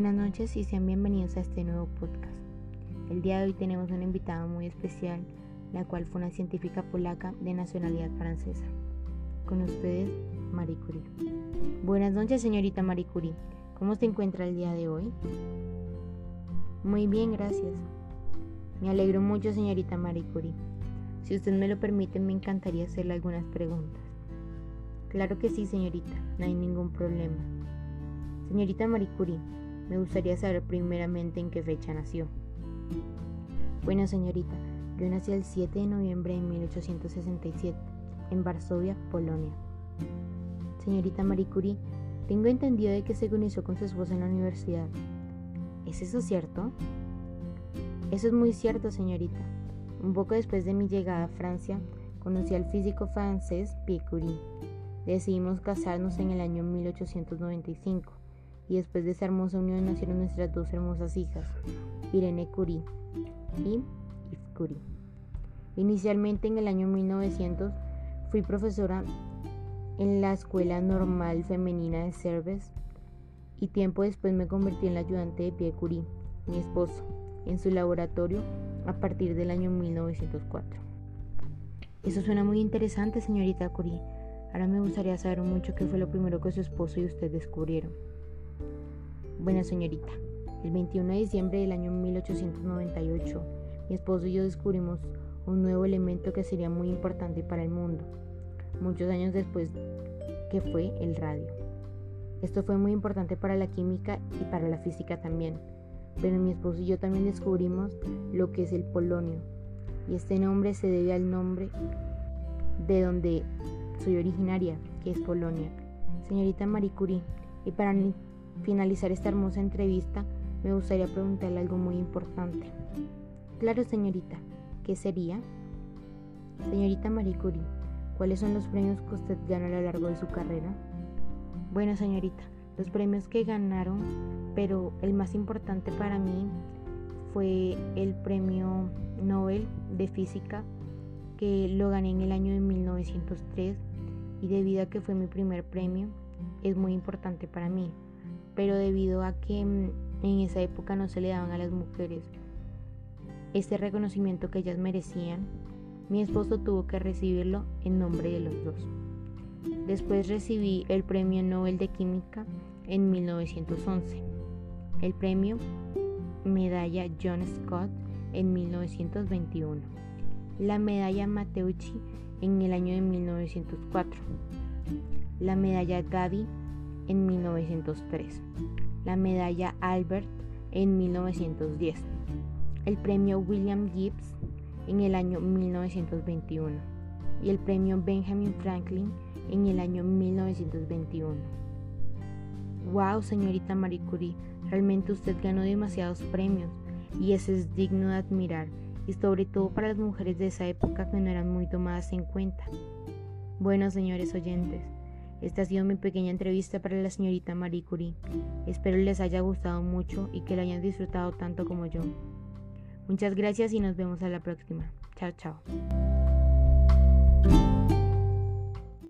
Buenas noches y sean bienvenidos a este nuevo podcast. El día de hoy tenemos una invitada muy especial, la cual fue una científica polaca de nacionalidad francesa. Con ustedes, Marie Curie. Buenas noches, señorita Marie Curie. ¿Cómo se encuentra el día de hoy? Muy bien, gracias. Me alegro mucho, señorita Marie Curie. Si usted me lo permite, me encantaría hacerle algunas preguntas. Claro que sí, señorita, no hay ningún problema. Señorita Marie Curie, me gustaría saber primeramente en qué fecha nació. Bueno, señorita, yo nací el 7 de noviembre de 1867, en Varsovia, Polonia. Señorita Marie Curie, tengo entendido de que se conoció con su esposa en la universidad. ¿Es eso cierto? Eso es muy cierto, señorita. Un poco después de mi llegada a Francia, conocí al físico francés Pierre Curie. Decidimos casarnos en el año 1895 y después de esa hermosa unión nacieron nuestras dos hermosas hijas, Irene Curie y Yves Curie. Inicialmente en el año 1900 fui profesora en la Escuela Normal Femenina de Cerves y tiempo después me convertí en la ayudante de Pierre Curie, mi esposo, en su laboratorio a partir del año 1904. Eso suena muy interesante, señorita Curie. Ahora me gustaría saber mucho qué fue lo primero que su esposo y usted descubrieron. Bueno, señorita, el 21 de diciembre del año 1898, mi esposo y yo descubrimos un nuevo elemento que sería muy importante para el mundo, muchos años después, que fue el radio. Esto fue muy importante para la química y para la física también, pero mi esposo y yo también descubrimos lo que es el polonio, y este nombre se debe al nombre de donde soy originaria, que es Polonia. Señorita Marie Curie, y para finalizar esta hermosa entrevista, me gustaría preguntarle algo muy importante. Claro, señorita, ¿qué sería? Señorita Marie Curie, ¿cuáles son los premios que usted ganó a lo largo de su carrera? Bueno, señorita, los premios que ganaron, pero el más importante para mí fue el premio Nobel de Física que lo gané en el año de 1903 y debido a que fue mi primer premio es muy importante para mí pero debido a que mm, en esa época no se le daban a las mujeres este reconocimiento que ellas merecían, mi esposo tuvo que recibirlo en nombre de los dos. Después recibí el Premio Nobel de Química en 1911, el Premio Medalla John Scott en 1921, la Medalla Matteucci en el año de 1904, la Medalla Gavi en 1903, la medalla Albert en 1910, el premio William Gibbs en el año 1921 y el premio Benjamin Franklin en el año 1921. Wow, señorita Marie Curie, realmente usted ganó demasiados premios y eso es digno de admirar y sobre todo para las mujeres de esa época que no eran muy tomadas en cuenta. Bueno, señores oyentes, esta ha sido mi pequeña entrevista para la señorita Marie Curie. Espero les haya gustado mucho y que la hayan disfrutado tanto como yo. Muchas gracias y nos vemos a la próxima. Chao, chao.